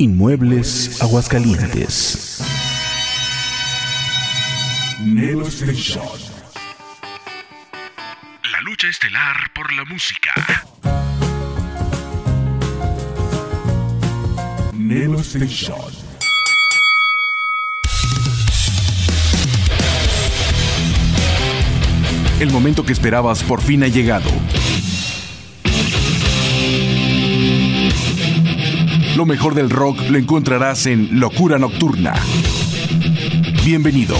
Inmuebles Aguascalientes. Nelo Station. La lucha estelar por la música. Nelo Station. El momento que esperabas por fin ha llegado. Lo mejor del rock lo encontrarás en Locura Nocturna. Bienvenido.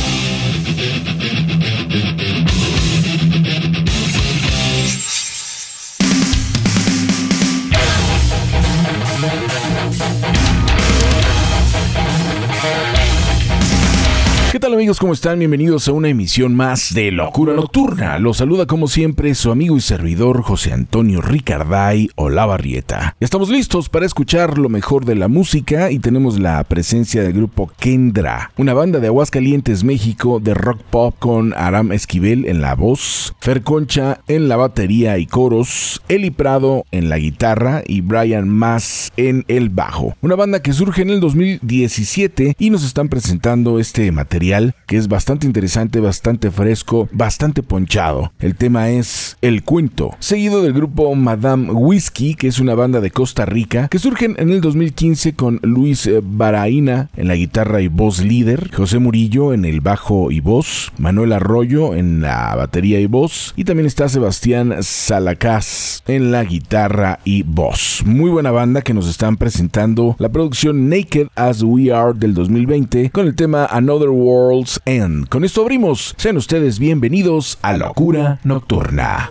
Tal amigos? ¿Cómo están? Bienvenidos a una emisión más de Locura Nocturna. Los saluda como siempre su amigo y servidor José Antonio Ricarday Olavarrieta. Estamos listos para escuchar lo mejor de la música y tenemos la presencia del grupo Kendra, una banda de Aguascalientes, México, de rock pop con Aram Esquivel en la voz, Fer Concha en la batería y coros, Eli Prado en la guitarra y Brian Mass en el bajo. Una banda que surge en el 2017 y nos están presentando este material que es bastante interesante, bastante fresco, bastante ponchado. El tema es El Cuento, seguido del grupo Madame Whiskey, que es una banda de Costa Rica, que surgen en el 2015 con Luis Baraína en la guitarra y voz líder, José Murillo en el bajo y voz, Manuel Arroyo en la batería y voz, y también está Sebastián Salacás en la guitarra y voz. Muy buena banda que nos están presentando la producción Naked as We Are del 2020 con el tema Another World Con esto abrimos. Sean ustedes bienvenidos a Locura Nocturna.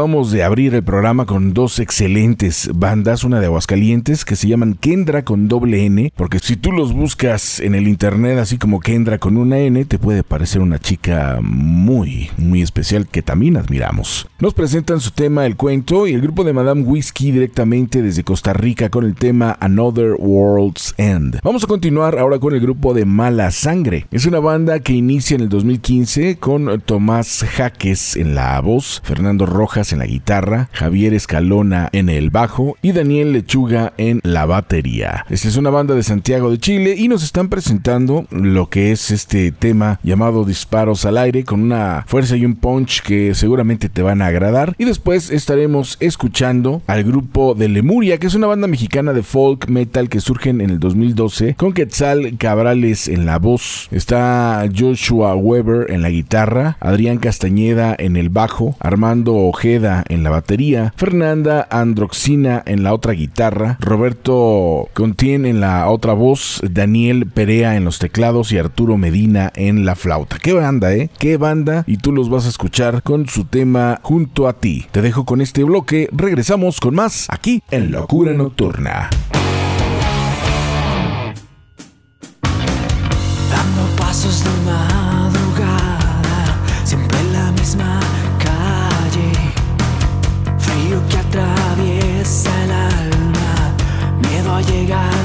Acabamos de abrir el programa con dos excelentes bandas. Una de Aguascalientes que se llaman Kendra con doble N. Porque si tú los buscas en el internet así como Kendra con una N, te puede parecer una chica muy, muy especial que también admiramos. Nos presentan su tema El Cuento y el grupo de Madame Whiskey directamente desde Costa Rica con el tema Another World's End. Vamos a continuar ahora con el grupo de Mala Sangre. Es una banda que inicia en el 2015 con Tomás Jaques en la voz, Fernando Rojas en la guitarra, Javier Escalona en el bajo y Daniel Lechuga en la batería. Esta es una banda de Santiago de Chile y nos están presentando lo que es este tema llamado Disparos al aire con una fuerza y un punch que seguramente te van a agradar. Y después estaremos escuchando al grupo de Lemuria, que es una banda mexicana de folk metal que surgen en el 2012 con Quetzal Cabrales en la voz. Está Joshua Weber en la guitarra, Adrián Castañeda en el bajo, Armando Ojeda en la batería, Fernanda Androxina en la otra guitarra, Roberto Contien en la otra voz, Daniel Perea en los teclados y Arturo Medina en la flauta. Qué banda, ¿eh? Qué banda. Y tú los vas a escuchar con su tema junto a ti. Te dejo con este bloque. Regresamos con más aquí en Locura Nocturna. Dando pasos de llegar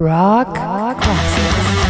Rock Classic.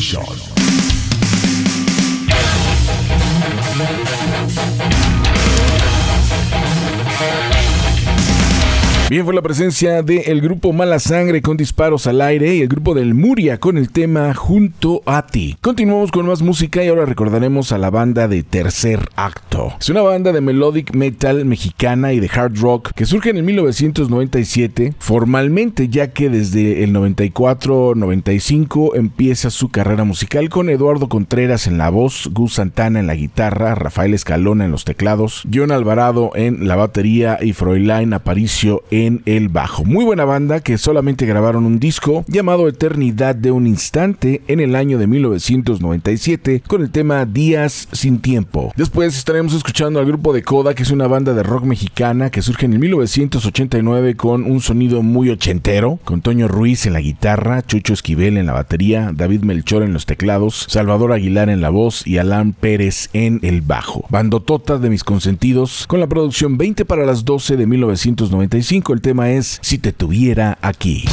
Nelo Bien, fue la presencia del grupo Mala Sangre con disparos al aire y el grupo del Muria con el tema Junto a ti. Continuamos con más música y ahora recordaremos a la banda de Tercer Acto. Es una banda de melodic metal mexicana y de hard rock que surge en el 1997 formalmente ya que desde el 94-95 empieza su carrera musical con Eduardo Contreras en la voz, Gus Santana en la guitarra, Rafael Escalona en los teclados, John Alvarado en la batería y Froilain Aparicio en en el bajo. Muy buena banda que solamente grabaron un disco llamado Eternidad de un Instante en el año de 1997 con el tema Días sin Tiempo. Después estaremos escuchando al grupo de Coda, que es una banda de rock mexicana que surge en el 1989 con un sonido muy ochentero, con Toño Ruiz en la guitarra, Chucho Esquivel en la batería, David Melchor en los teclados, Salvador Aguilar en la voz y Alan Pérez en el bajo. Bandotota de mis consentidos con la producción 20 para las 12 de 1995 el tema es Si te tuviera aquí.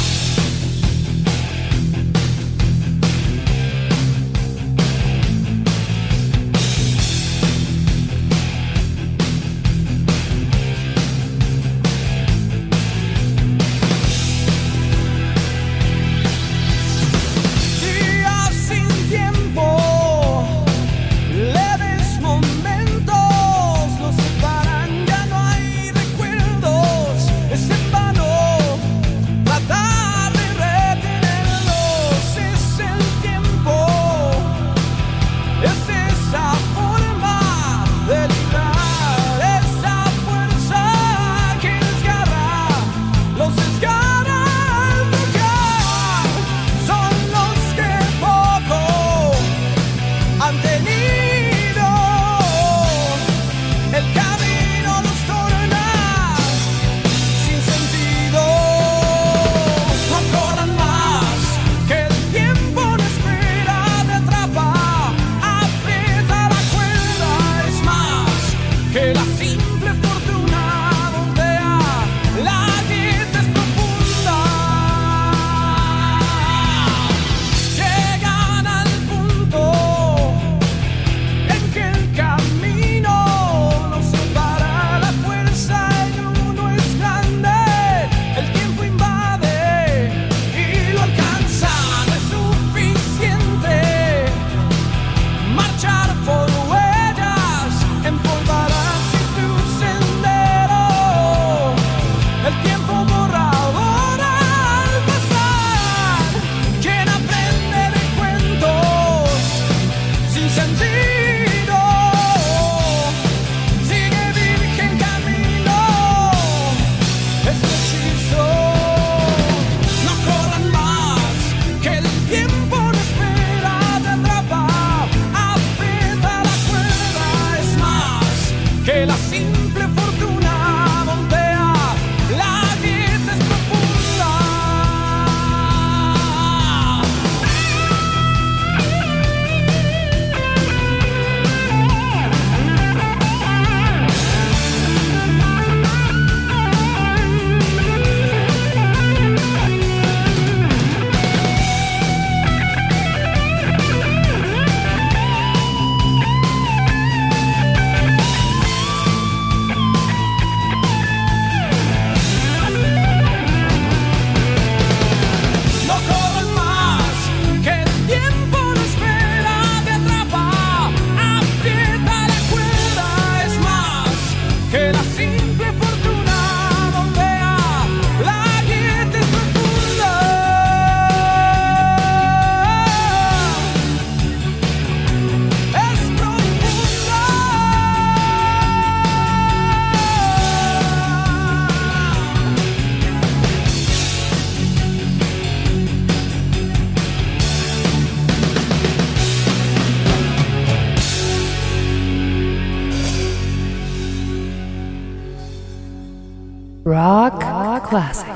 Fast.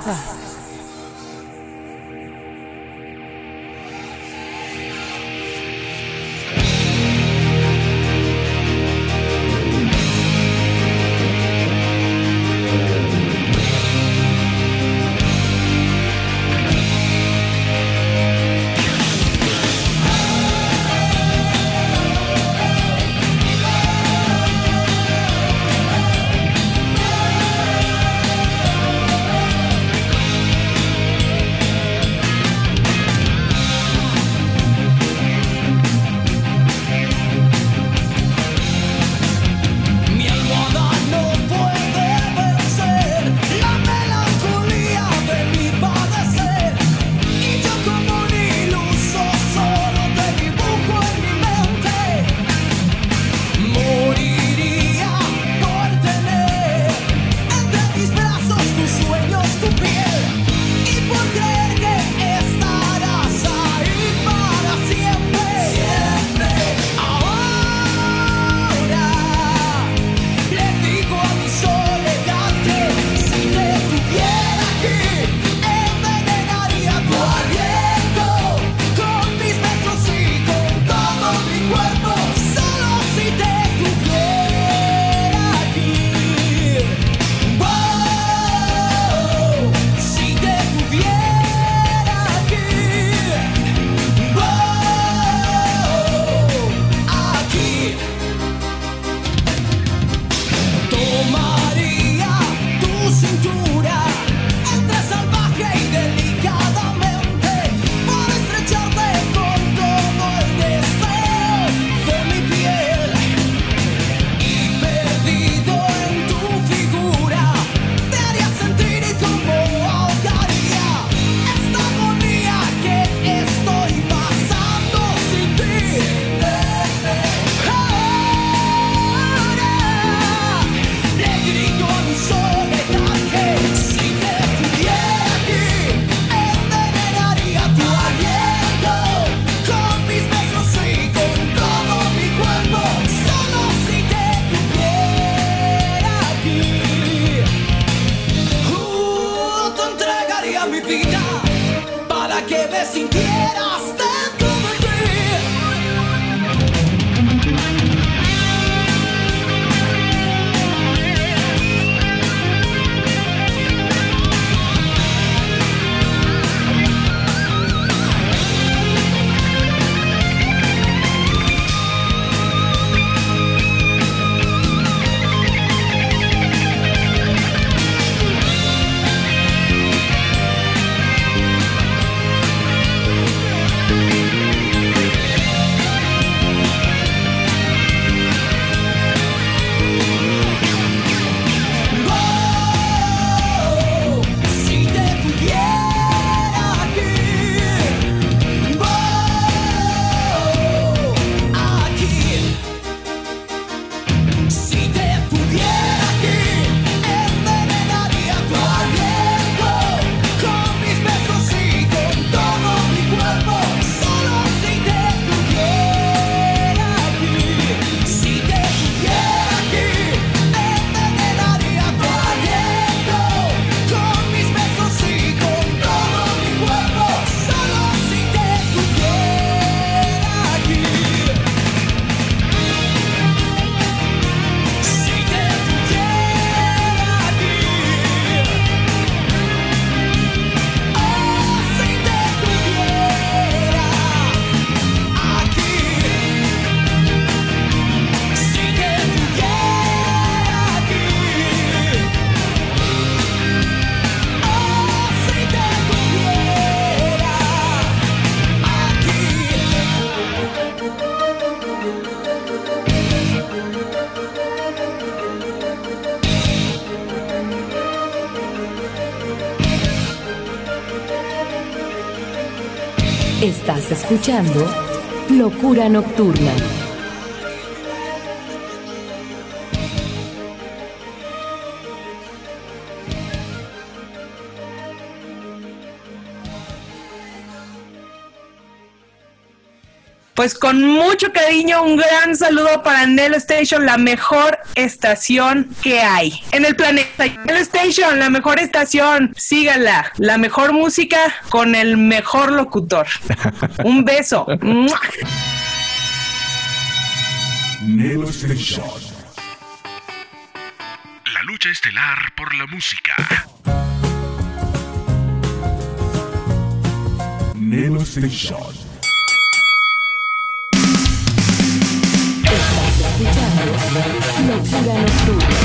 Escuchando Locura Nocturna. Pues con mucho cariño, un gran saludo para Nelo Station, la mejor estación que hay en el planeta. Nelo Station, la mejor estación, síganla. La mejor música con el mejor locutor. Un beso. ¡Mua! Nelo Station. La lucha estelar por la música. Nelo Station. Escuchando Locura Nocturna.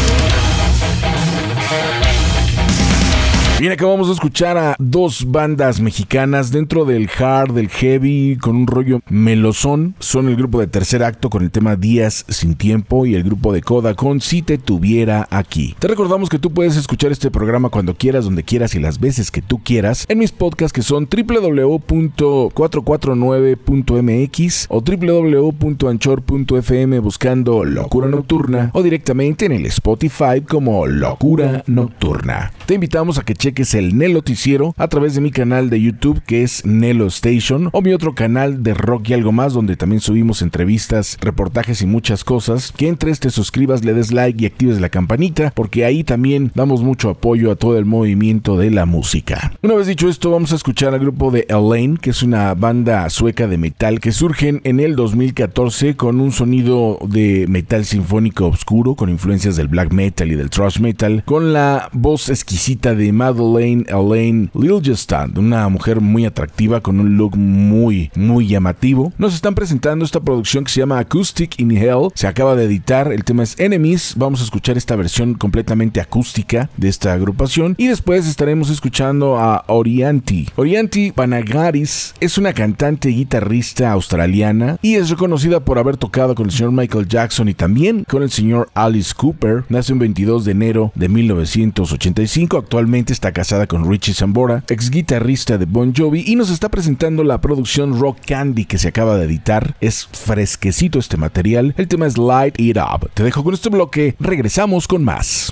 Bien, acabamos de escuchar a dos bandas mexicanas dentro del hard, del heavy, con un rollo melosón. Son el grupo de tercer acto con el tema Días sin tiempo y el grupo de Coda con Si te tuviera aquí. Te recordamos que tú puedes escuchar este programa cuando quieras, donde quieras y las veces que tú quieras en mis podcasts que son www.449.mx o www.anchor.fm buscando Locura Nocturna o directamente en el Spotify como Locura Nocturna. Te invitamos a que cheques el Nelo Noticiero a través de mi canal de YouTube que es Nelo Station o mi otro canal de rock y algo más donde también subimos entrevistas, reportajes y muchas cosas. Que entres, te suscribas, le des like y actives la campanita porque ahí también damos mucho apoyo a todo el movimiento de la música. Una vez dicho esto, vamos a escuchar al grupo de Elaine, que es una banda sueca de metal que surgen en el 2014 con un sonido de metal sinfónico oscuro con influencias del black metal y del thrash metal, con la voz exquisita de Madeleine Elaine Liljestrand, una mujer muy atractiva con un look muy, muy llamativo. Nos están presentando esta producción que se llama Acoustic in Hell. Se acaba de editar, el tema es Enemies. Vamos a escuchar esta versión completamente acústica de esta agrupación y después estaremos escuchando a Orianti. Orianti Panagaris es una cantante y guitarrista australiana y es reconocida por haber tocado con el señor Michael Jackson y también con el señor Alice Cooper. Nace un 22 de enero de 1985. Actualmente está casada con Richie Sambora, ex guitarrista de Bon Jovi, y nos está presentando la producción Rock Candy que se acaba de editar. Es fresquecito este material. El tema es Light It Up. Te dejo con este bloque. Regresamos con más.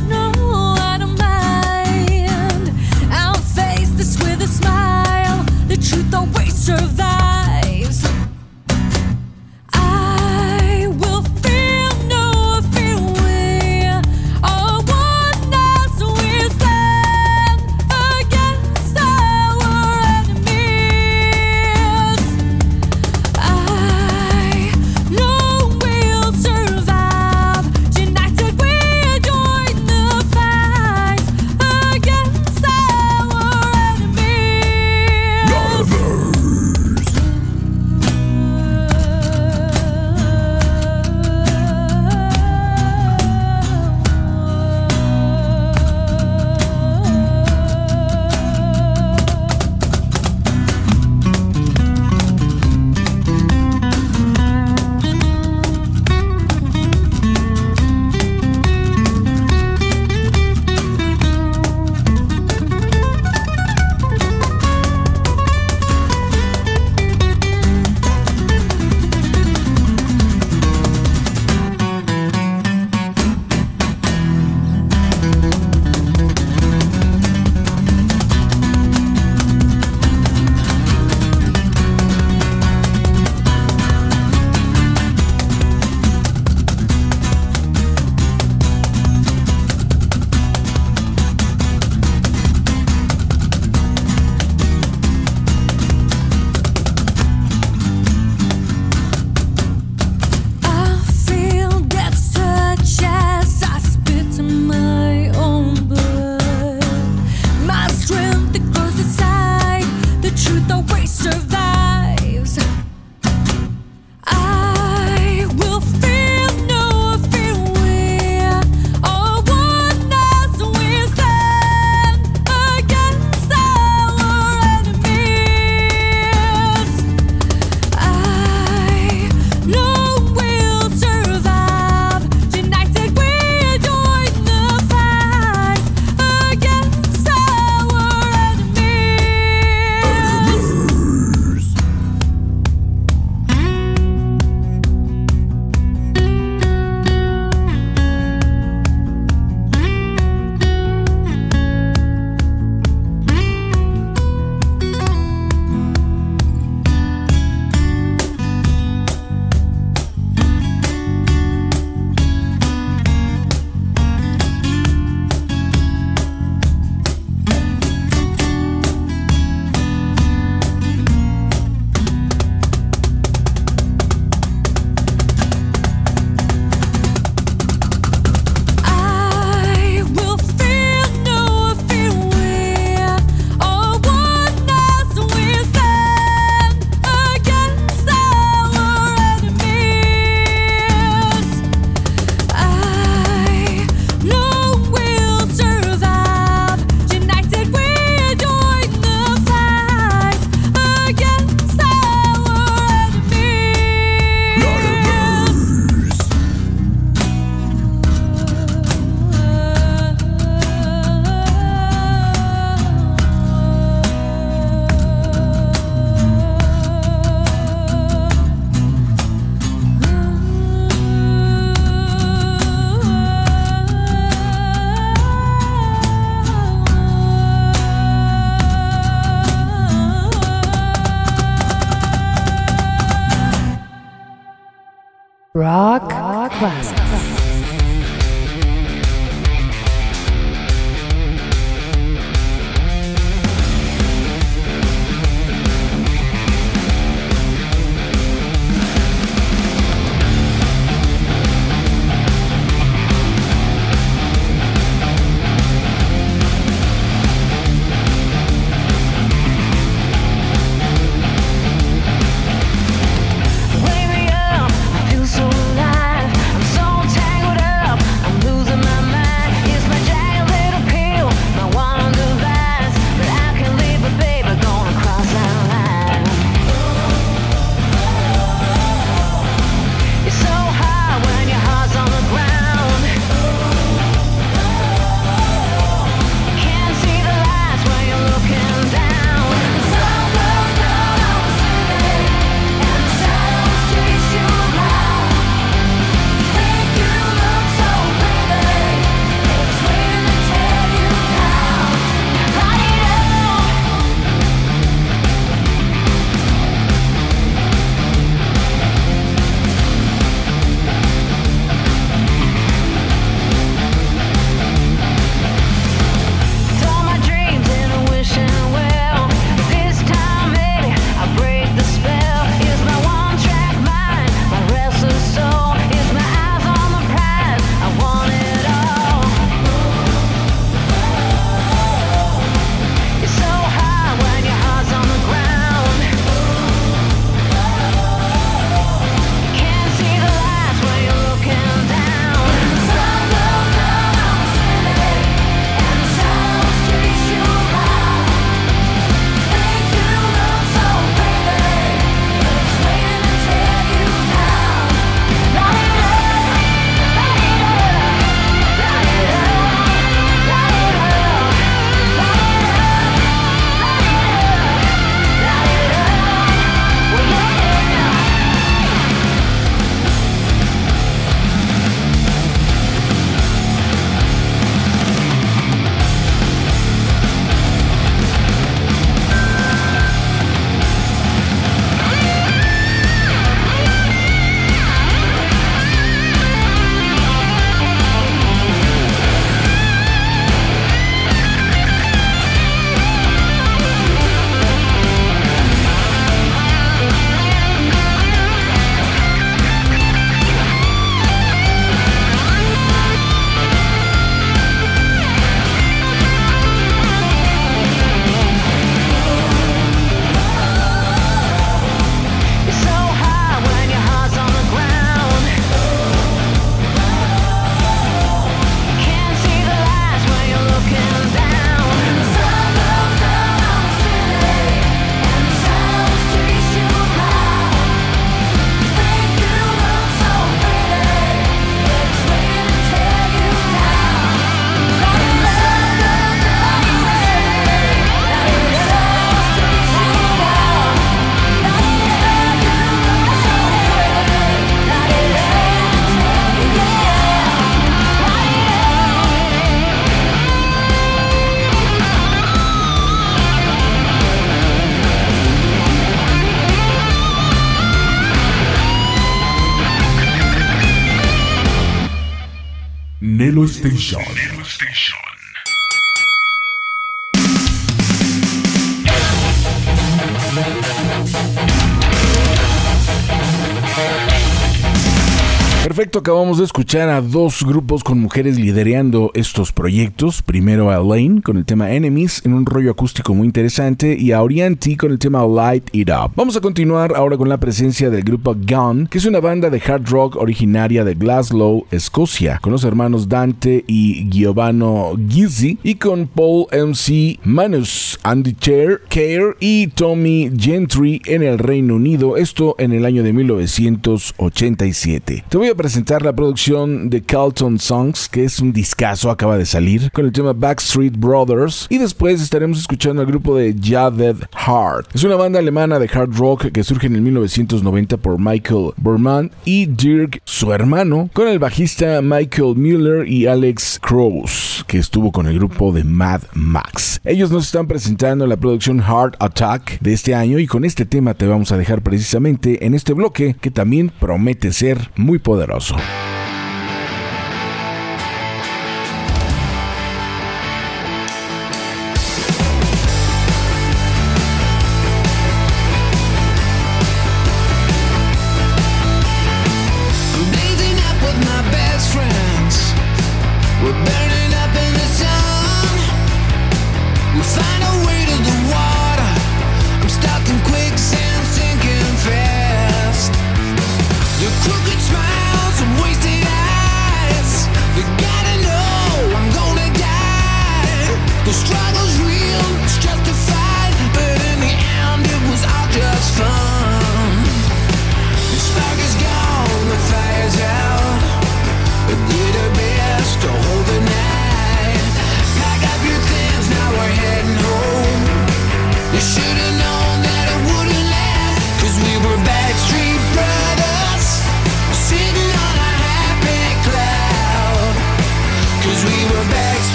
acabamos de escuchar a dos grupos con mujeres liderando estos proyectos. Primero a Elaine con el tema Enemies en un rollo acústico muy interesante y a Orianti con el tema Light It Up. Vamos a continuar ahora con la presencia del grupo Gun, que es una banda de hard rock originaria de Glasgow, Escocia, con los hermanos Dante y Giovanni Gizzi y con Paul MC Manus, Andy Chair, Care y Tommy Gentry en el Reino Unido, esto en el año de 1987. Te voy a presentar la producción de Carlton Songs, que es un discazo, acaba de salir, con el tema Backstreet Brothers. Y después estaremos escuchando al grupo de Javed Heart. Es una banda alemana de hard rock que surge en el 1990 por Michael Berman y Dirk, su hermano, con el bajista Michael Mueller y Alex Crows, que estuvo con el grupo de Mad Max. Ellos nos están presentando la producción Heart Attack de este año y con este tema te vamos a dejar precisamente en este bloque que también promete ser muy poderoso. Thank you.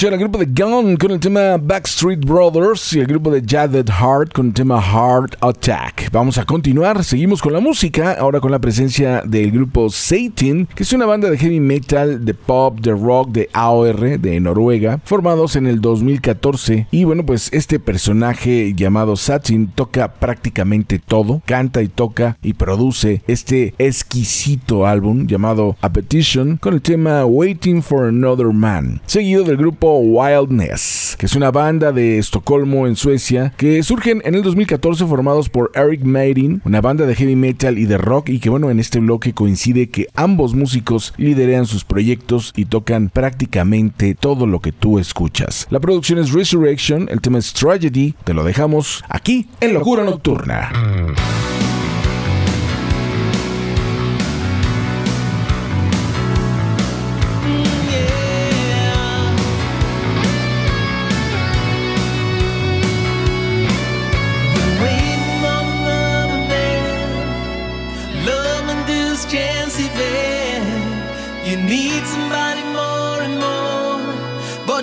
Escuchar al grupo de Gun con el tema Backstreet Brothers y el grupo de Jagged Heart con el tema Heart Attack. Vamos a continuar, seguimos con la música, ahora con la presencia del grupo Satan, que es una banda de heavy metal, de pop, de rock, de AOR, de Noruega, formados en el 2014. Y bueno, pues este personaje llamado Satin toca prácticamente todo, canta y toca y produce este exquisito álbum llamado A Petition con el tema Waiting for Another Man seguido del grupo Wildness, que es una banda de Estocolmo en Suecia, que surgen en el 2014 formados por Eric Maiden, una banda de heavy metal y de rock, y que bueno, en este bloque coincide que ambos músicos lideran sus proyectos y tocan prácticamente todo lo que tú escuchas. La producción es Resurrection, el tema es Tragedy, te lo dejamos aquí en Locura Nocturna.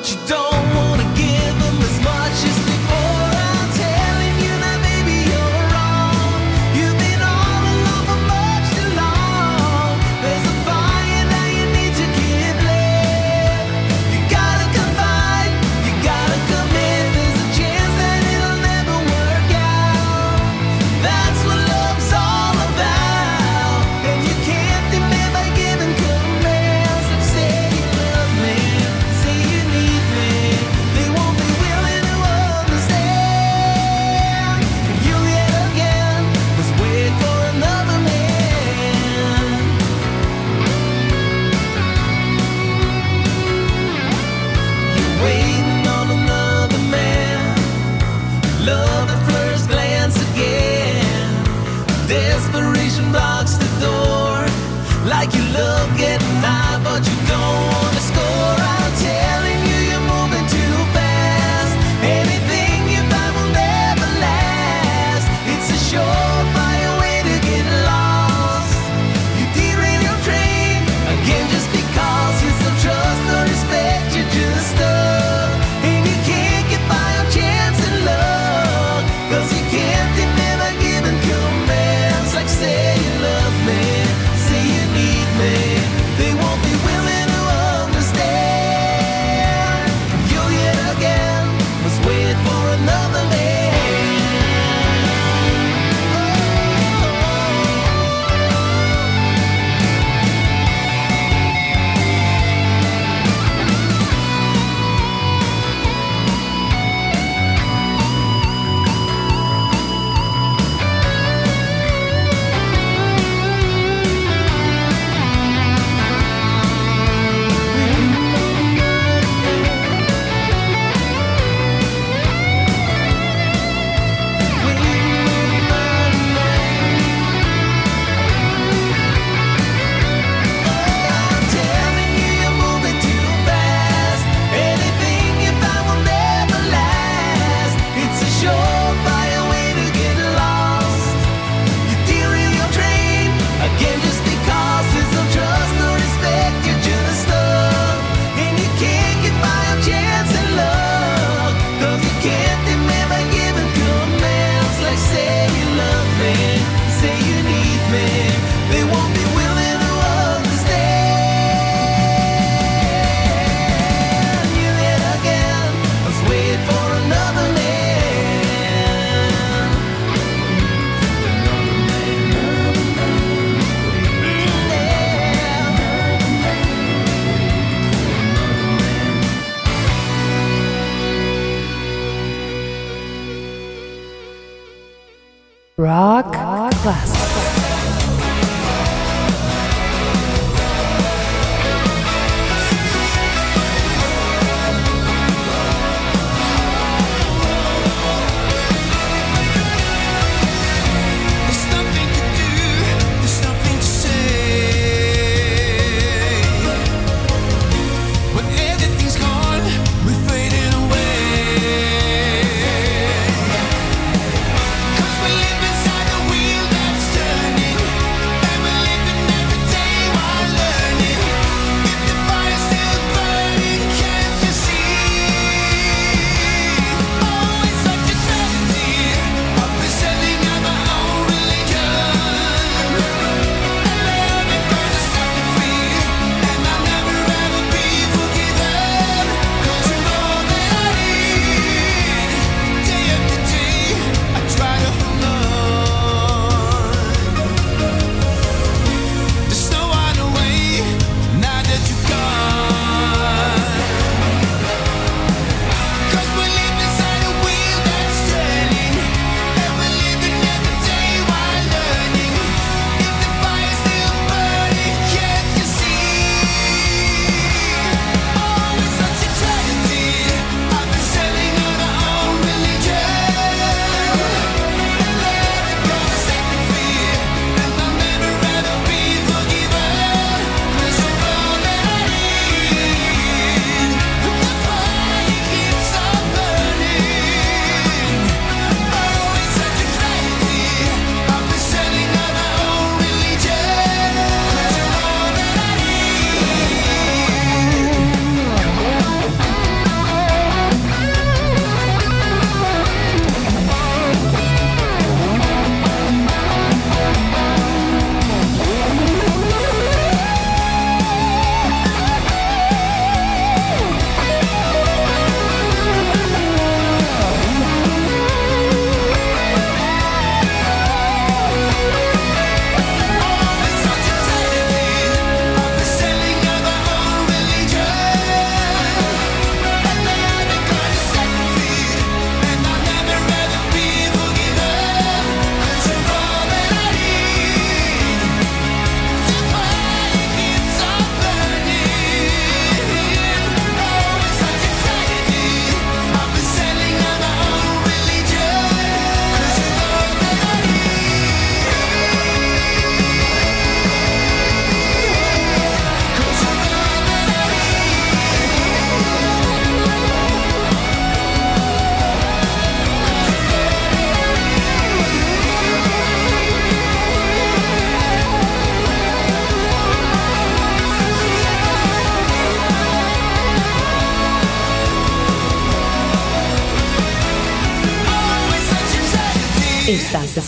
You don't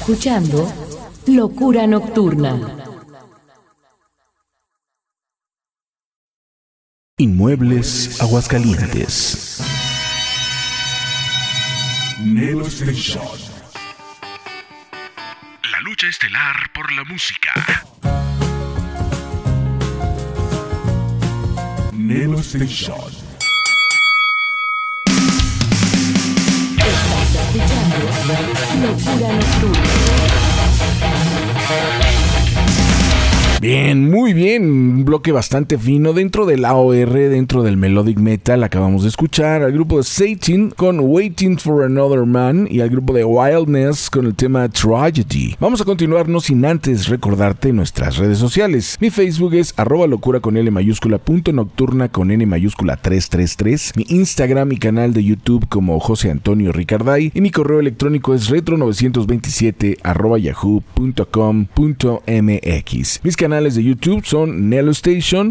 escuchando Locura Nocturna. Inmuebles Aguascalientes. Nelo Station. La lucha estelar por la música. Nelo Station. Bloque bastante fino dentro del AOR, dentro del Melodic Metal. Acabamos de escuchar al grupo de Satan con Waiting for Another Man y al grupo de Wildness con el tema Tragedy. Vamos a continuar no sin antes recordarte nuestras redes sociales. Mi Facebook es arroba locura con L mayúscula punto nocturna con N mayúscula 333. Mi Instagram y canal de YouTube como José Antonio Ricarday. Y mi correo electrónico es retro927 arroba yahoo.com.mx. Mis canales de YouTube son Nelo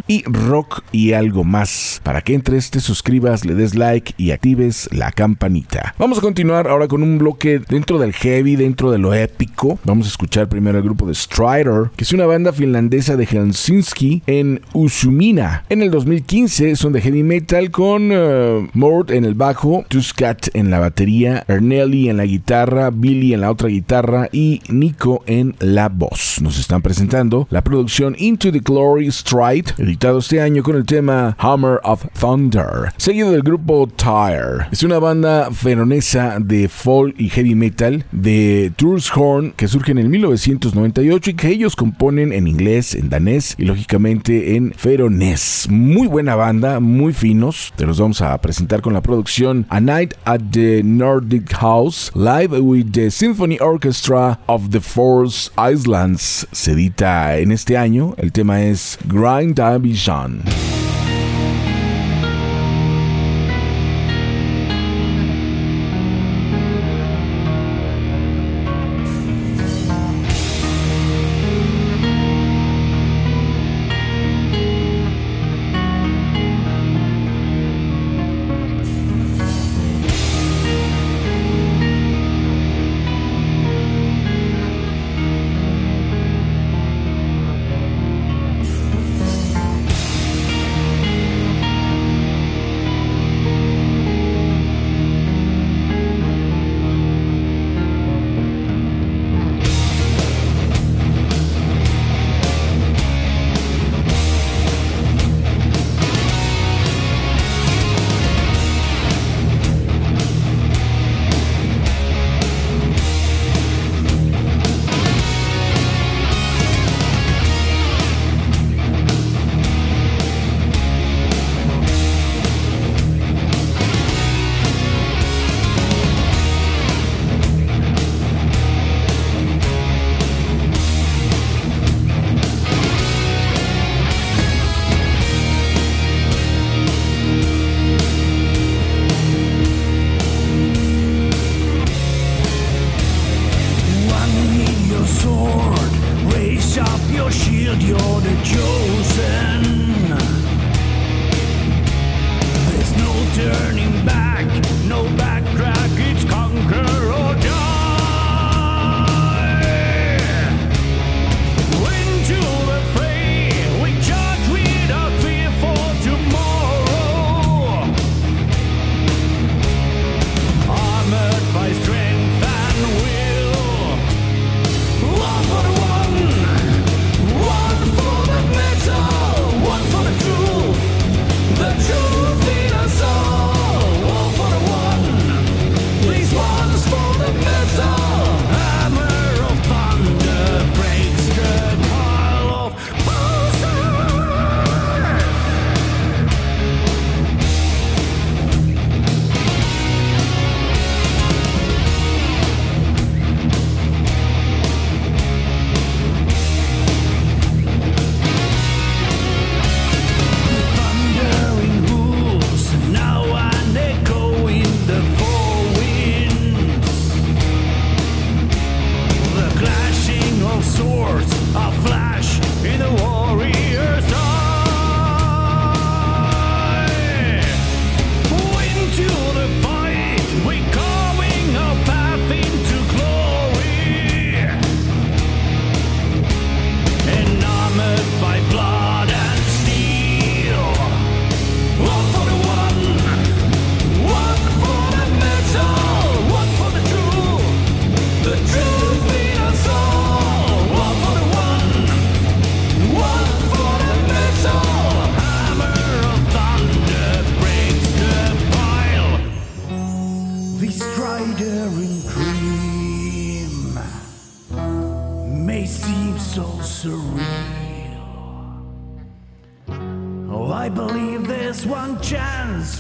Y Rock y algo más. Para que entres, te suscribas, le des like y actives la campanita. Vamos a continuar ahora con un bloque dentro del heavy, dentro de lo épico. Vamos a escuchar primero el grupo de Strider, que es una banda finlandesa de Helsinki en Usumina. En el 2015 son de heavy metal con uh, Mord en el bajo, Tuscat en la batería, Ernelli en la guitarra, Billy en la otra guitarra y Nico en la voz. Nos están presentando la producción Into the Glory Editado este año con el tema Hammer of Thunder, seguido del grupo Tire. Es una banda veronesa de folk y heavy metal de Horn que surge en el 1998 y que ellos componen en inglés, en danés y lógicamente en feronés. Muy buena banda, muy finos. Te los vamos a presentar con la producción A Night at the Nordic House, live with the Symphony Orchestra of the Force Islands. Se edita en este año. El tema es Grind Vision. One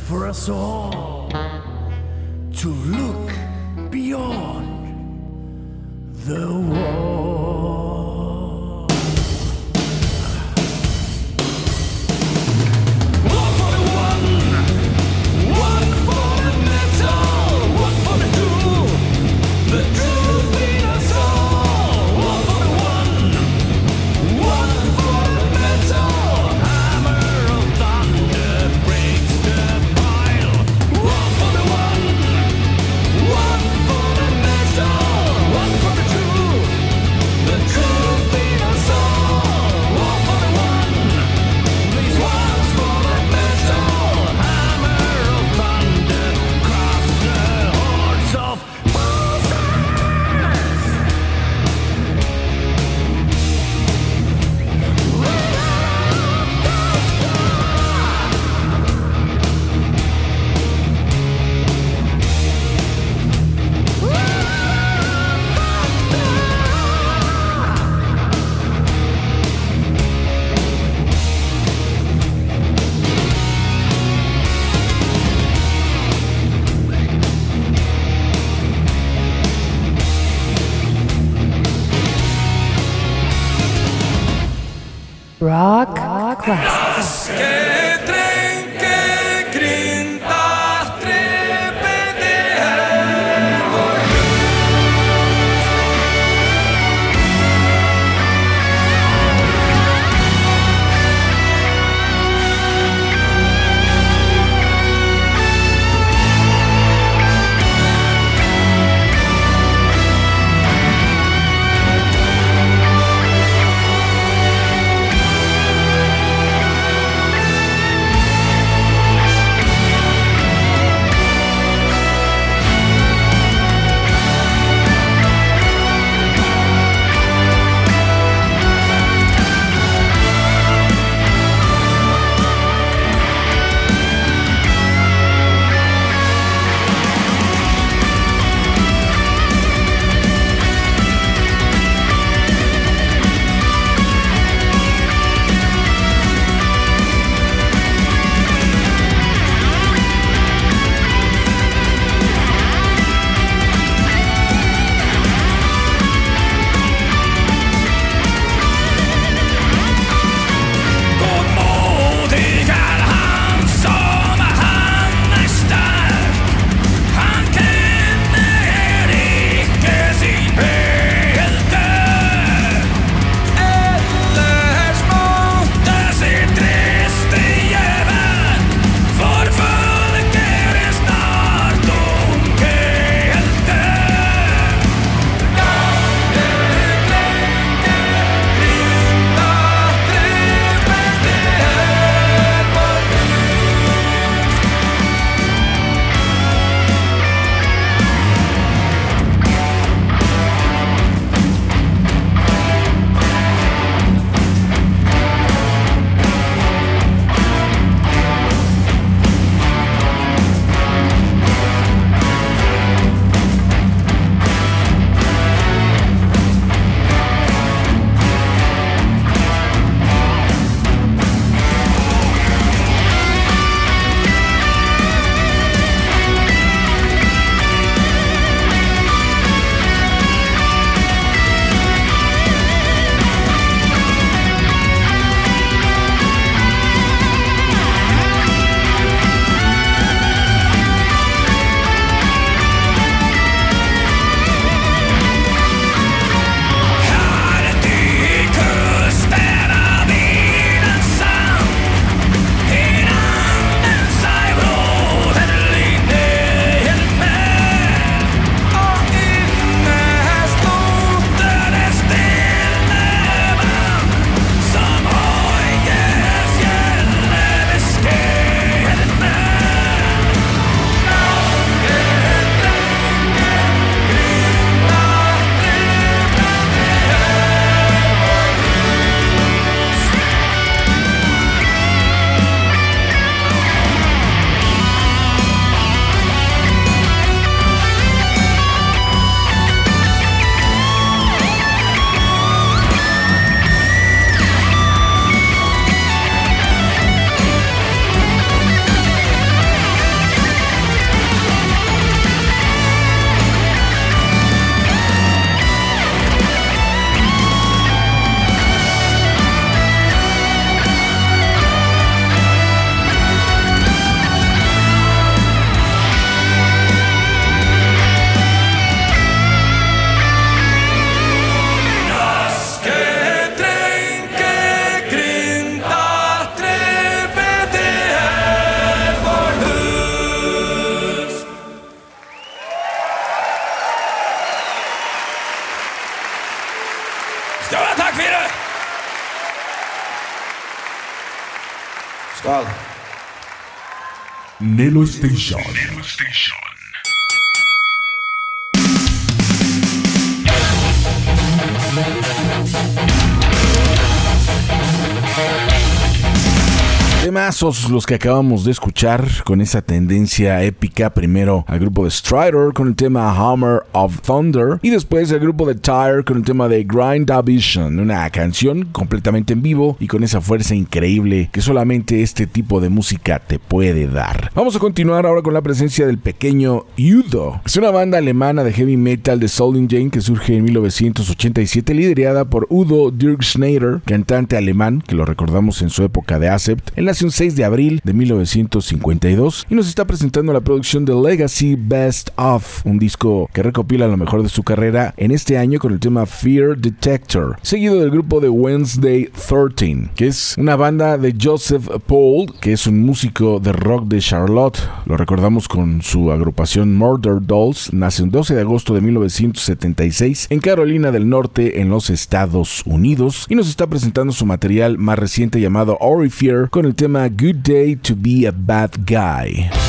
for us all Nelo Station. Temazos los que acabamos de escuchar con esa tendencia épica. Primero al grupo de Strider con el tema Hammer of Thunder y después el grupo de Tire con el tema de Grind Vision, una canción completamente en vivo y con esa fuerza increíble que solamente este tipo de música te puede dar. Vamos a continuar ahora con la presencia del pequeño Udo. Es una banda alemana de heavy metal de Jane que surge en 1987 liderada por Udo Dirk Schneider, cantante alemán que lo recordamos en su época de Acept. Él nació el 6 de abril de 1952 y nos está presentando la producción de Legacy Best Of, un disco que recopila lo mejor de su carrera en este año con el tema Fear Detector, seguido del grupo de Wednesday 13, que es una banda de Joseph Paul, que es un músico de rock de Charlotte. Lo recordamos con su agrupación Murder Dolls, nace el 12 de agosto de 1976 en Carolina del Norte, en los Estados Unidos, y nos está presentando su material más reciente llamado Ori Fear con el tema Good Day to Be a Bad Guy.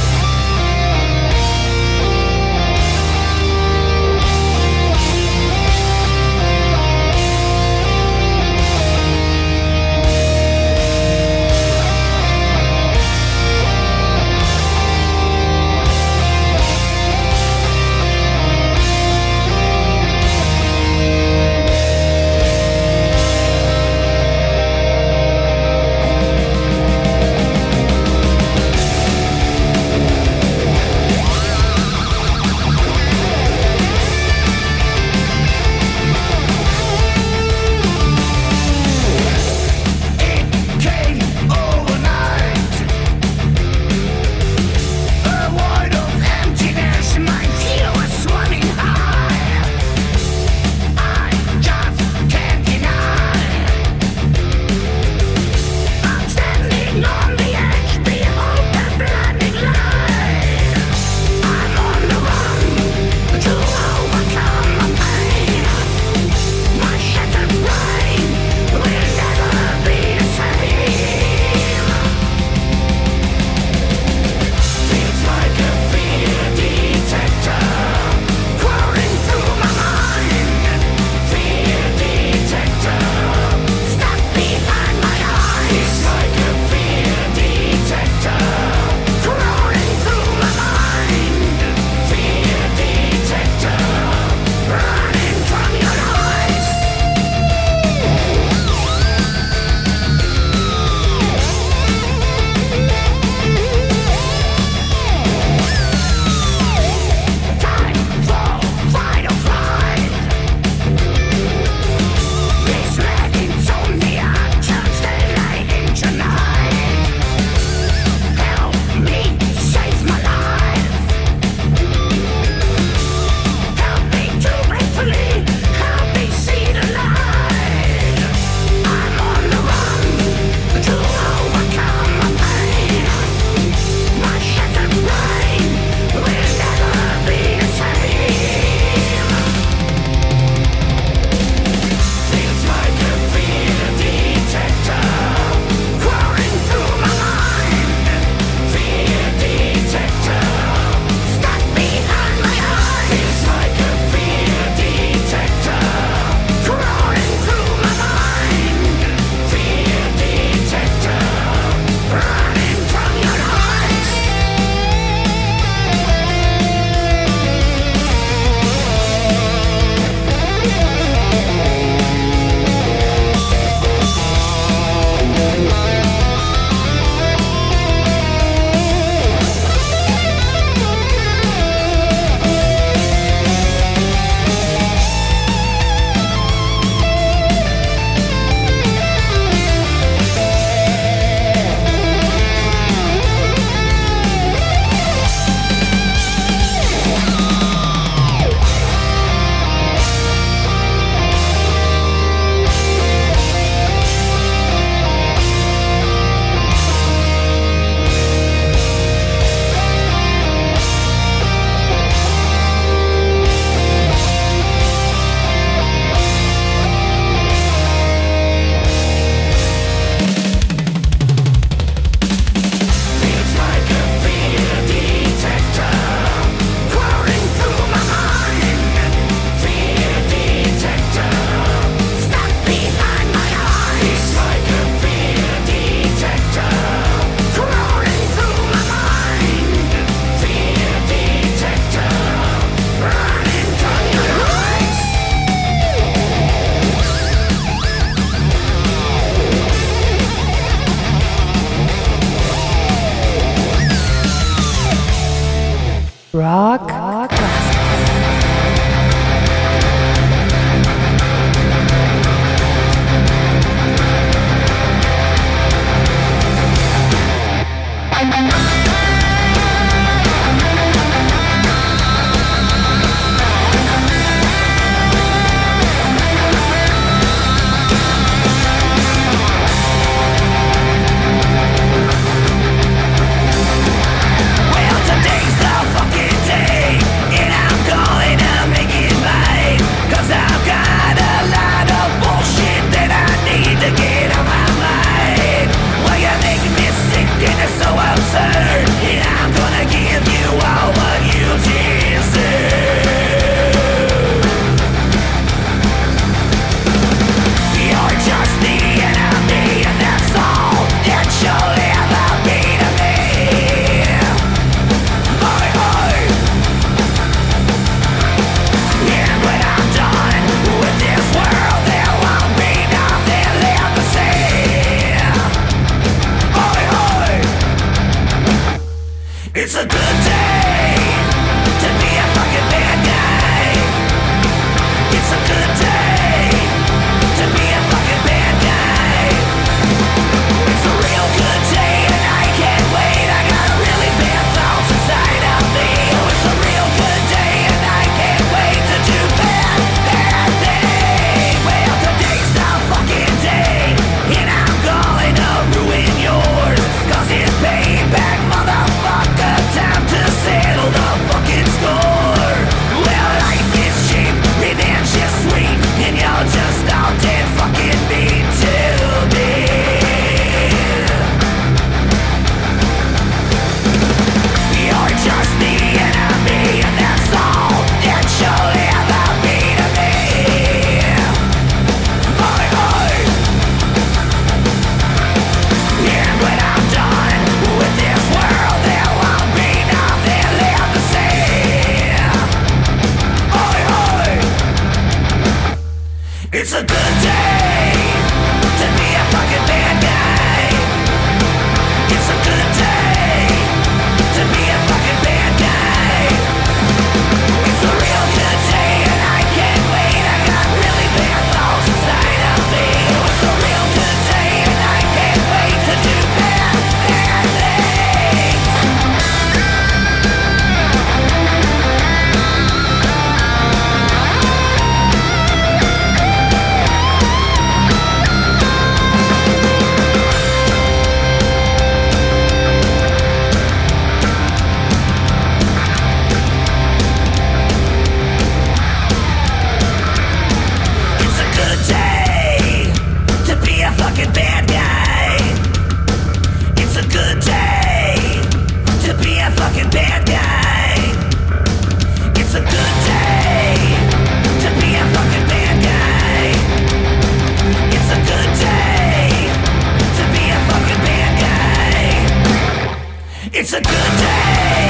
It's a good day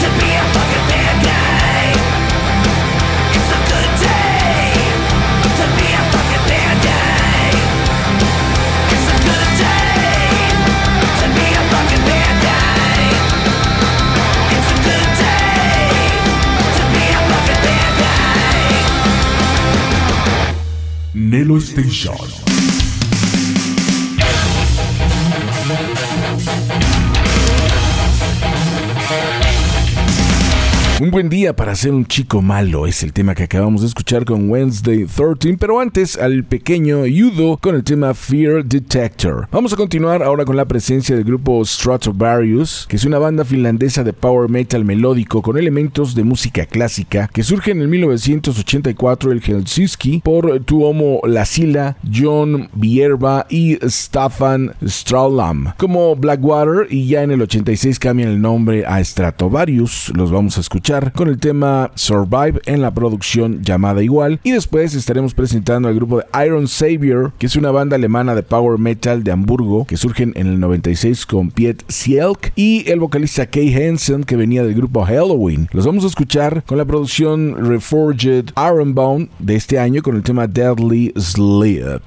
to be a fucking bad guy. It's a good day to be a fucking bad guy. It's a good day to be a fucking bad guy. It's a good day to be a fucking bad guy. Nelo Station. Un buen día para ser un chico malo es el tema que acabamos de escuchar con Wednesday 13, pero antes al pequeño Yudo con el tema Fear Detector. Vamos a continuar ahora con la presencia del grupo Stratovarius, que es una banda finlandesa de power metal melódico con elementos de música clásica que surge en el 1984 en Helsinki por Tuomo Lasila, John Bierba y Staffan Straulam. Como Blackwater y ya en el 86 cambian el nombre a Stratovarius, los vamos a con el tema Survive en la producción llamada igual y después estaremos presentando al grupo de Iron Savior, que es una banda alemana de power metal de Hamburgo que surgen en el 96 con Piet Sielk y el vocalista Kay Hansen que venía del grupo Halloween. Los vamos a escuchar con la producción Reforged Ironbound de este año con el tema Deadly Sleep.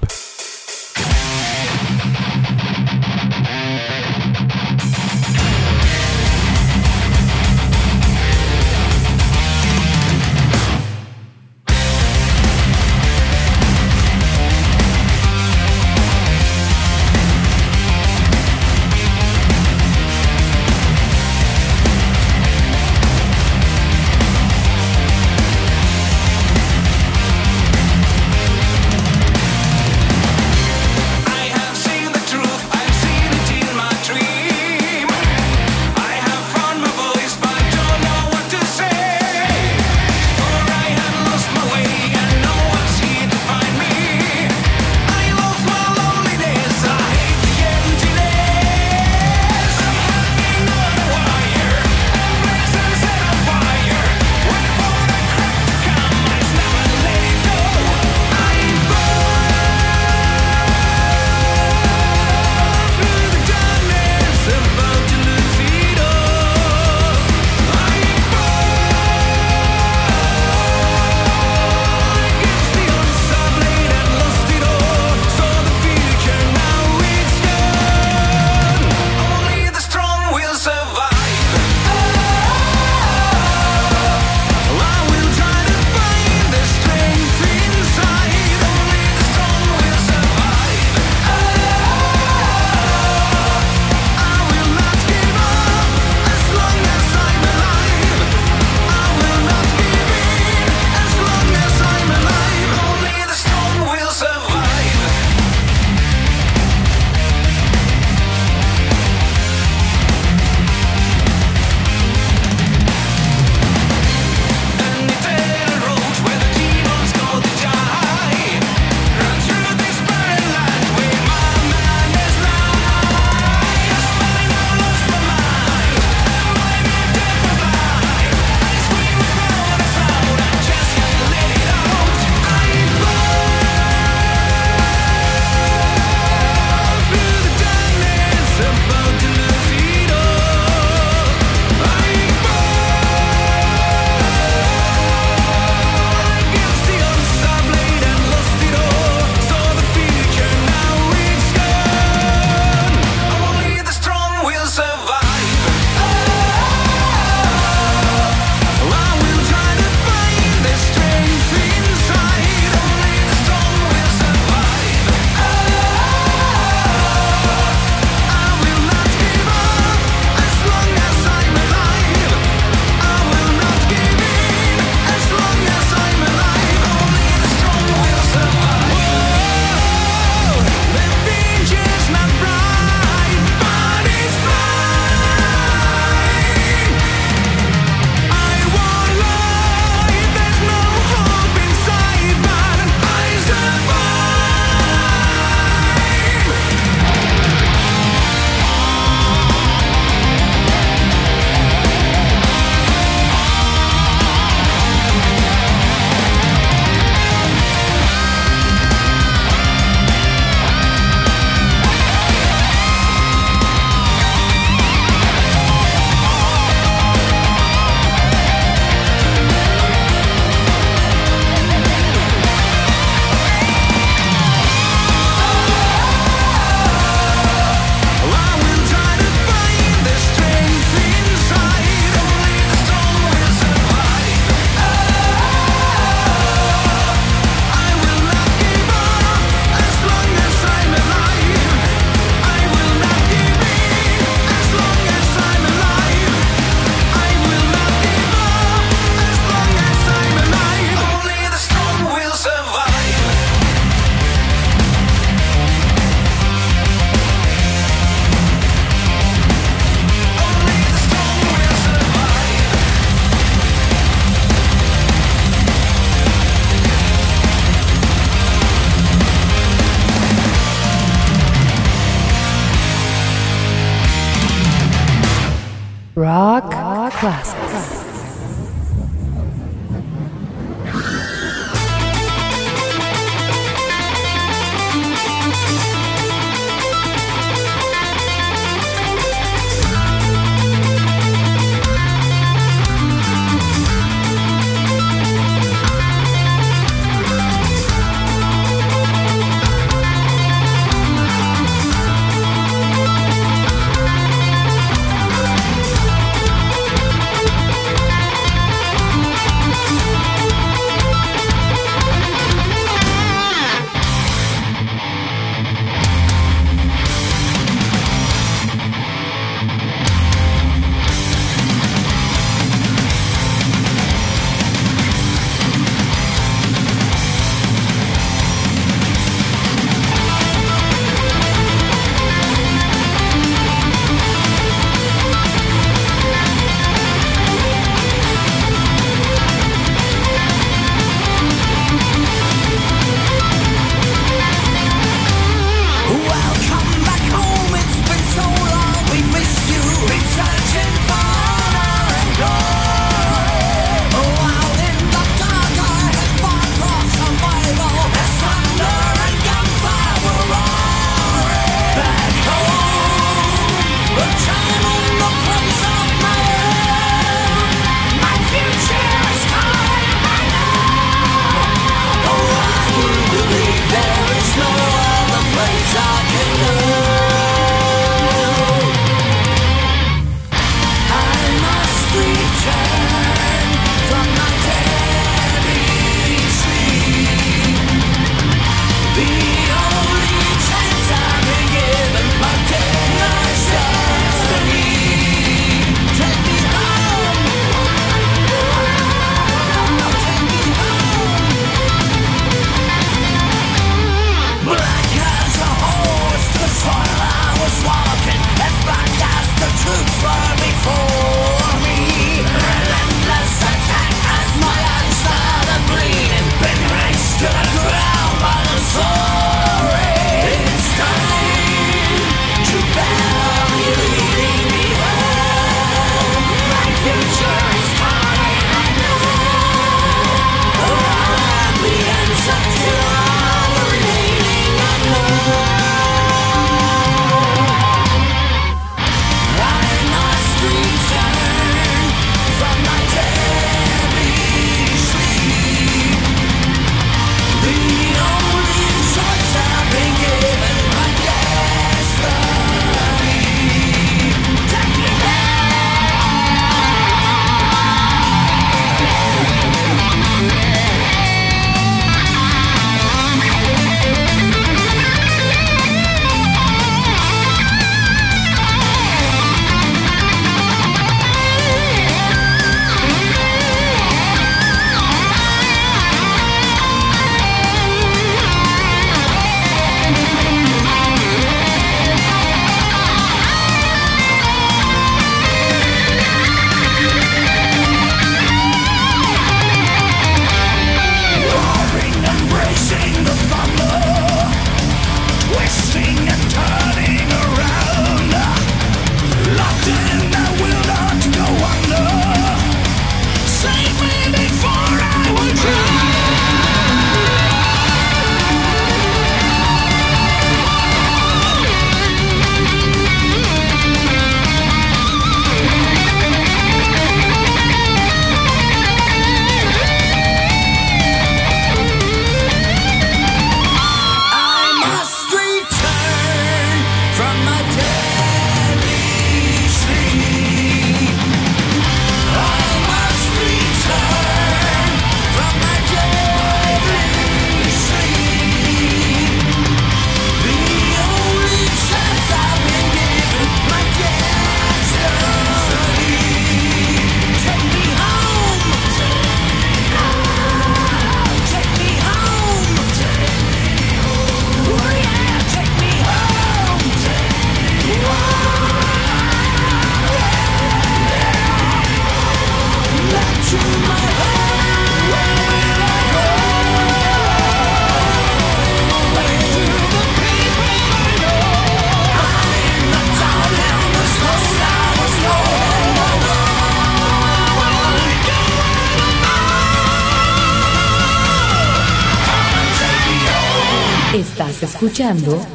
Escuchando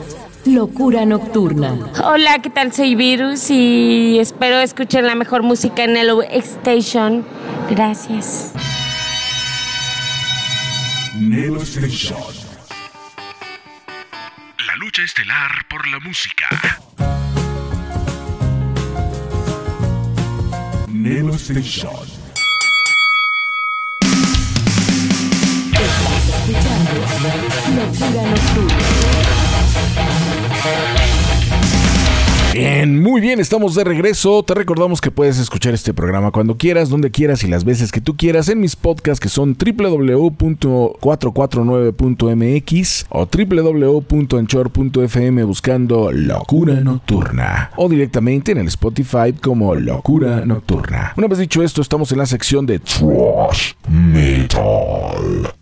Locura Nocturna. Hola, ¿qué tal? Soy Virus y espero escuchen la mejor música en el Station. Gracias. Nelo Station. La lucha estelar por la música. Nelo Station. Locura Nocturna. Bien, muy bien, estamos de regreso. Te recordamos que puedes escuchar este programa cuando quieras, donde quieras y las veces que tú quieras en mis podcasts que son www.449.mx o www.anchor.fm buscando Locura Nocturna o directamente en el Spotify como Locura Nocturna. Una vez dicho esto, estamos en la sección de Trash Metal.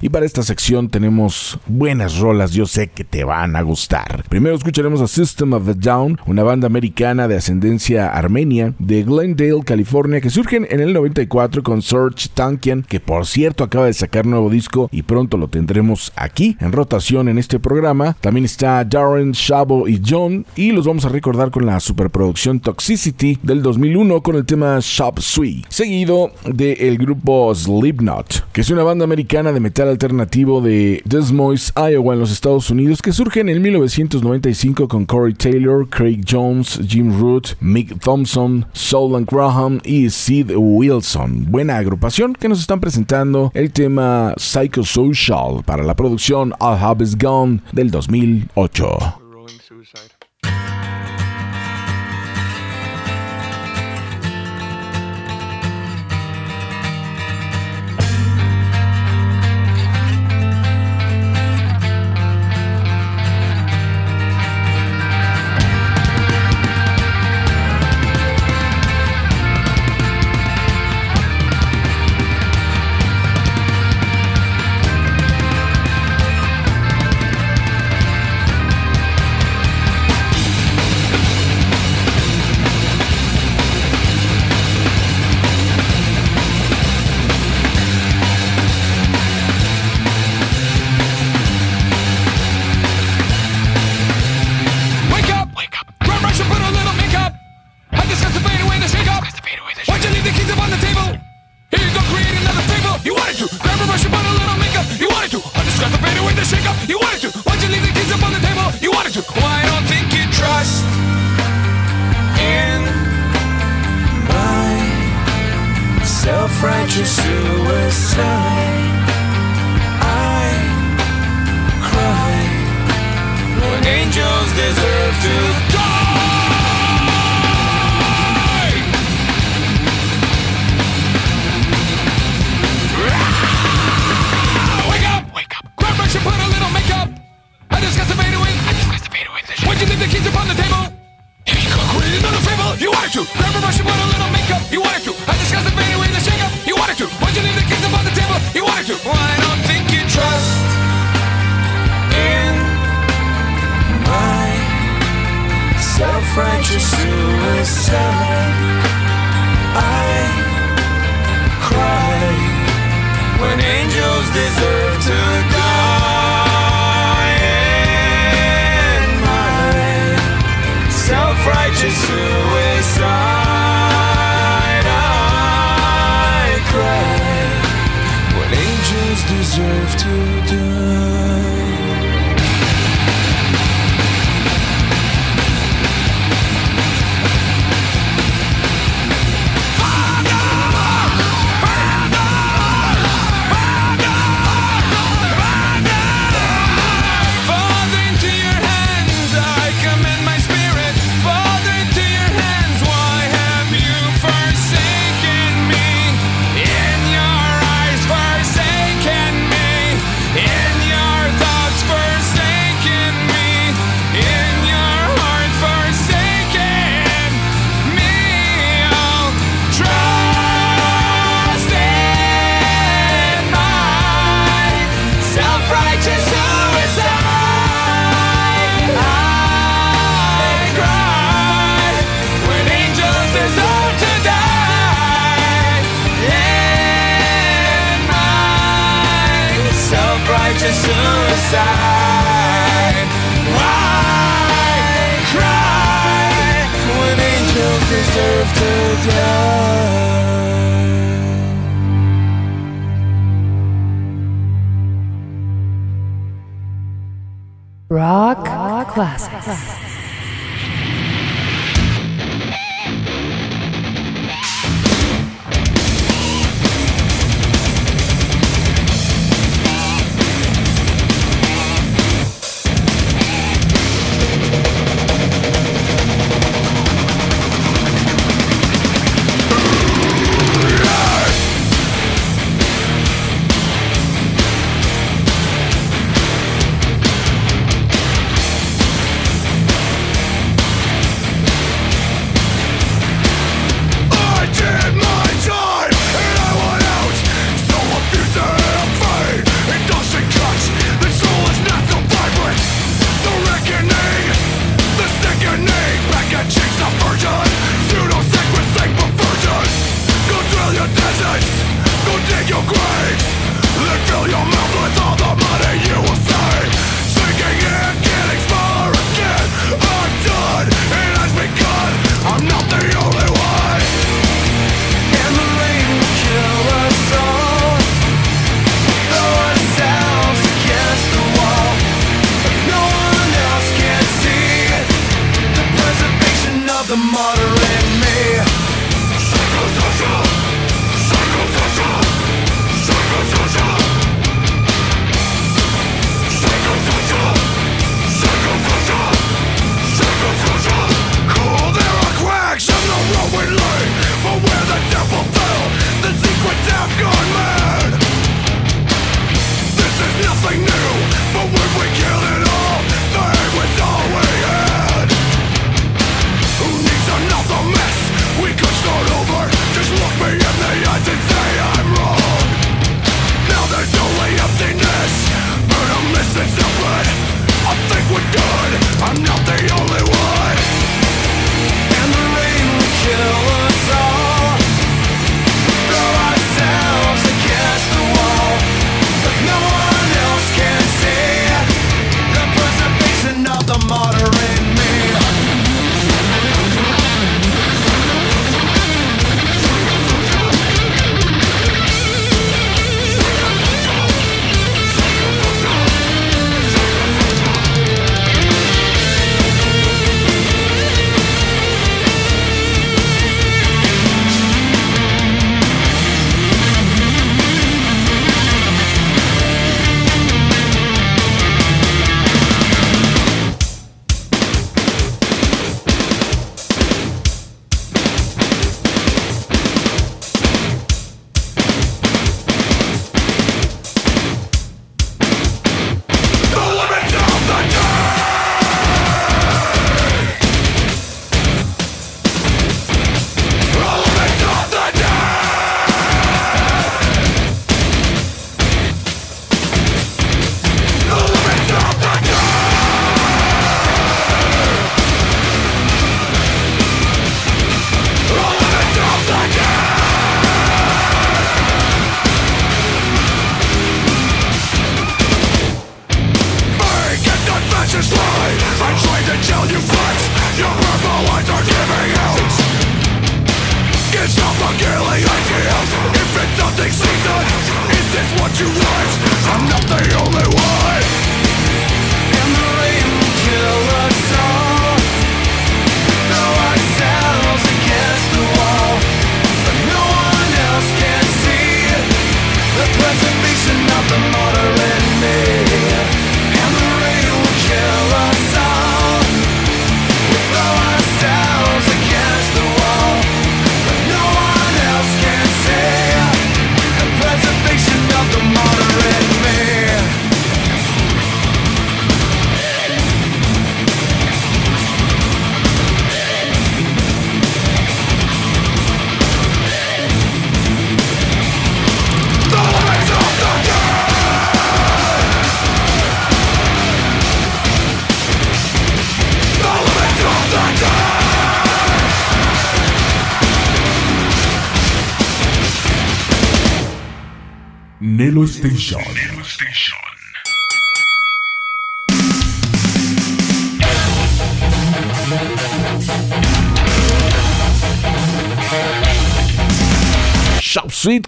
Y para esta sección tenemos buenas rolas, yo sé que te van a gustar. Primero escucharemos a System of a Down, una banda americana de ascendencia armenia de Glendale, California, que surgen en el 94 con Serge Tankian, que por cierto acaba de sacar nuevo disco y pronto lo tendremos aquí en rotación en este programa. También está Darren, Shabo y John y los vamos a recordar con la superproducción Toxicity del 2001 con el tema Shop Sui, seguido del grupo Slipknot, que es una banda americana de metal alternativo de Des Moines, Iowa en los Estados Unidos que surge en el 1995 con Corey Taylor, Craig Jones, Jim Root, Mick Thompson, Solon Graham y Sid Wilson. Buena agrupación que nos están presentando el tema Psychosocial para la producción All Have Is Gone del 2008. Deserve to die.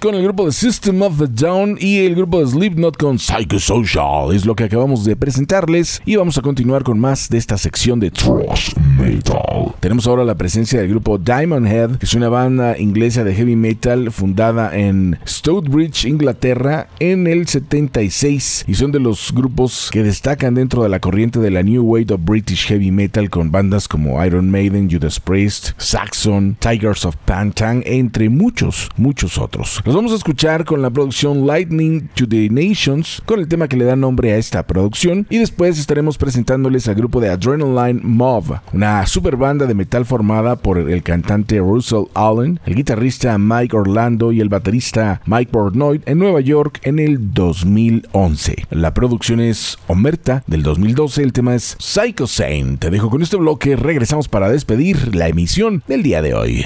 Con el grupo de System of the Down y el grupo de Slipknot con Psychosocial. Es lo que acabamos de presentarles y vamos a continuar con más de esta sección de Thrash Metal. Tenemos ahora la presencia del grupo Diamond Head, que es una banda inglesa de heavy metal fundada en Stourbridge, Inglaterra, en el 76 y son de los grupos que destacan dentro de la corriente de la New Wave of British Heavy Metal con bandas como Iron Maiden, Judas Priest, Saxon, Tigers of Pantang, entre muchos, muchos otros. Los vamos a escuchar con la producción Lightning to the Nations, con el tema que le da nombre a esta producción, y después estaremos presentándoles al grupo de Adrenaline Mob, una super banda de metal formada por el cantante Russell Allen, el guitarrista Mike Orlando y el baterista Mike Portnoy en Nueva York en el 2011. La producción es Omerta del 2012, el tema es Psycho Saint. Te dejo con este bloque, regresamos para despedir la emisión del día de hoy.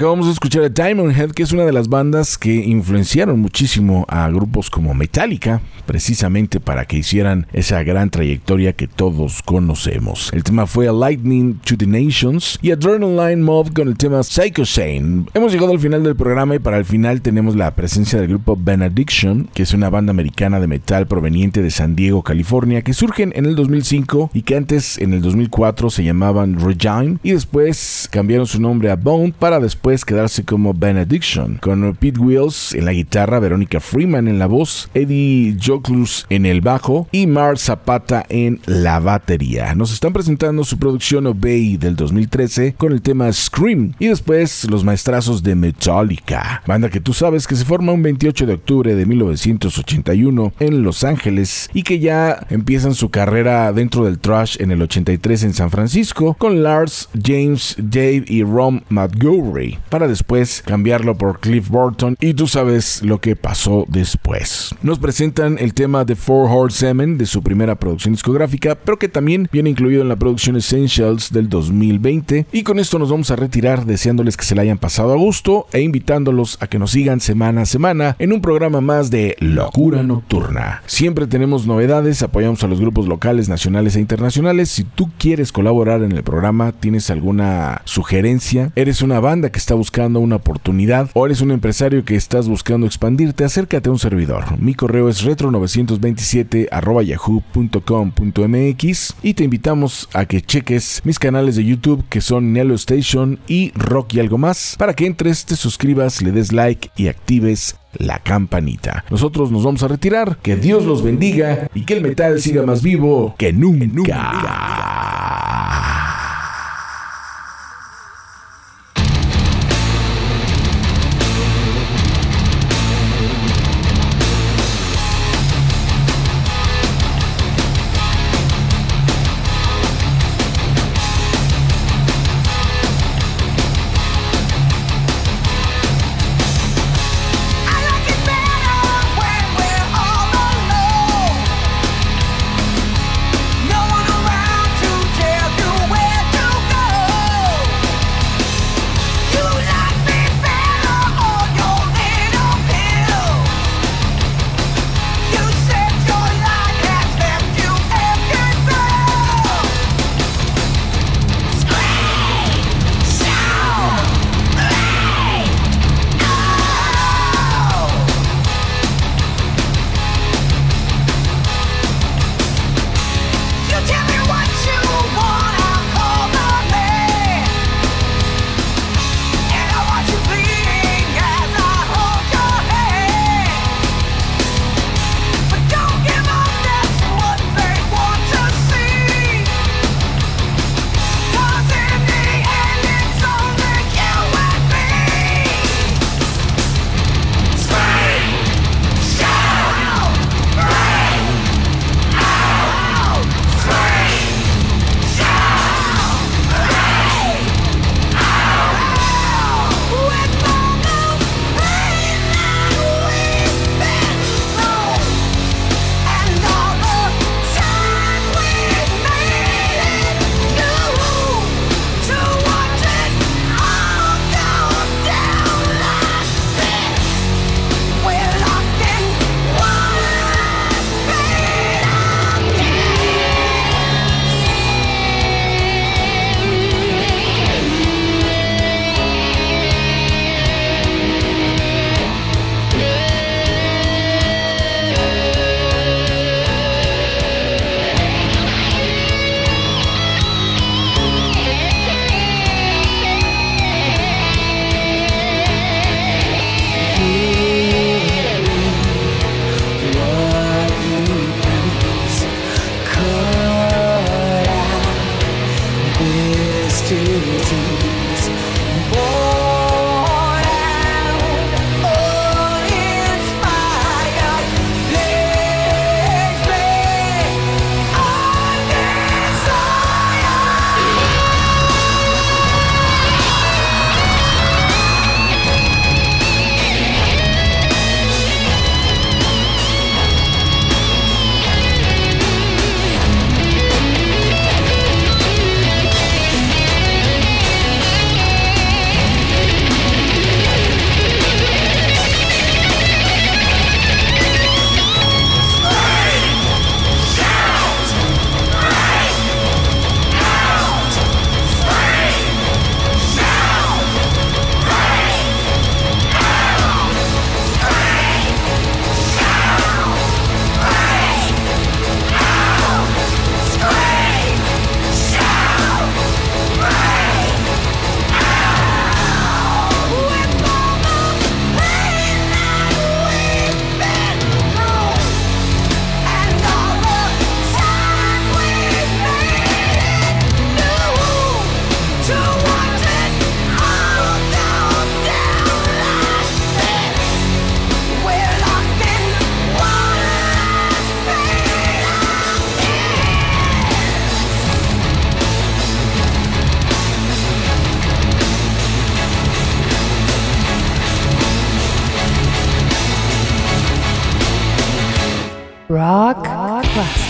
Acabamos de escuchar a Diamond Head, que es una de las bandas que influenciaron muchísimo a grupos como Metallica, precisamente para que hicieran esa gran trayectoria que todos conocemos. El tema fue a Lightning to the Nations y Adrenaline Mob con el tema Psycho Sane. Hemos llegado al final del programa y para el final tenemos la presencia del grupo Benediction, que es una banda americana de metal proveniente de San Diego, California, que surgen en el 2005 y que antes en el 2004 se llamaban Regime y después cambiaron su nombre a Bone para después quedarse como Benediction, con Pete Wills en la guitarra, Verónica Freeman en la voz, Eddie Joclus en el bajo y Mark Zapata en la batería. Nos están presentando su producción Obey del 2013 con el tema Scream y después los maestrazos de Metallica, banda que tú sabes que se forma un 28 de octubre de 1981 en Los Ángeles y que ya empiezan su carrera dentro del trash en el 83 en San Francisco con Lars, James, Dave y Ron McGowan para después cambiarlo por Cliff Burton y tú sabes lo que pasó después. Nos presentan el tema de Four Horsemen de su primera producción discográfica, pero que también viene incluido en la producción Essentials del 2020 y con esto nos vamos a retirar deseándoles que se la hayan pasado a gusto e invitándolos a que nos sigan semana a semana en un programa más de Locura Nocturna. Siempre tenemos novedades, apoyamos a los grupos locales, nacionales e internacionales. Si tú quieres colaborar en el programa, tienes alguna sugerencia, eres una banda que está buscando una oportunidad o eres un empresario que estás buscando expandirte, acércate a un servidor. Mi correo es retro927 y te invitamos a que cheques mis canales de YouTube que son Nelo Station y Rock y algo más para que entres, te suscribas, le des like y actives la campanita. Nosotros nos vamos a retirar, que Dios los bendiga y que el metal siga más vivo que nunca. Rock, Rock classic.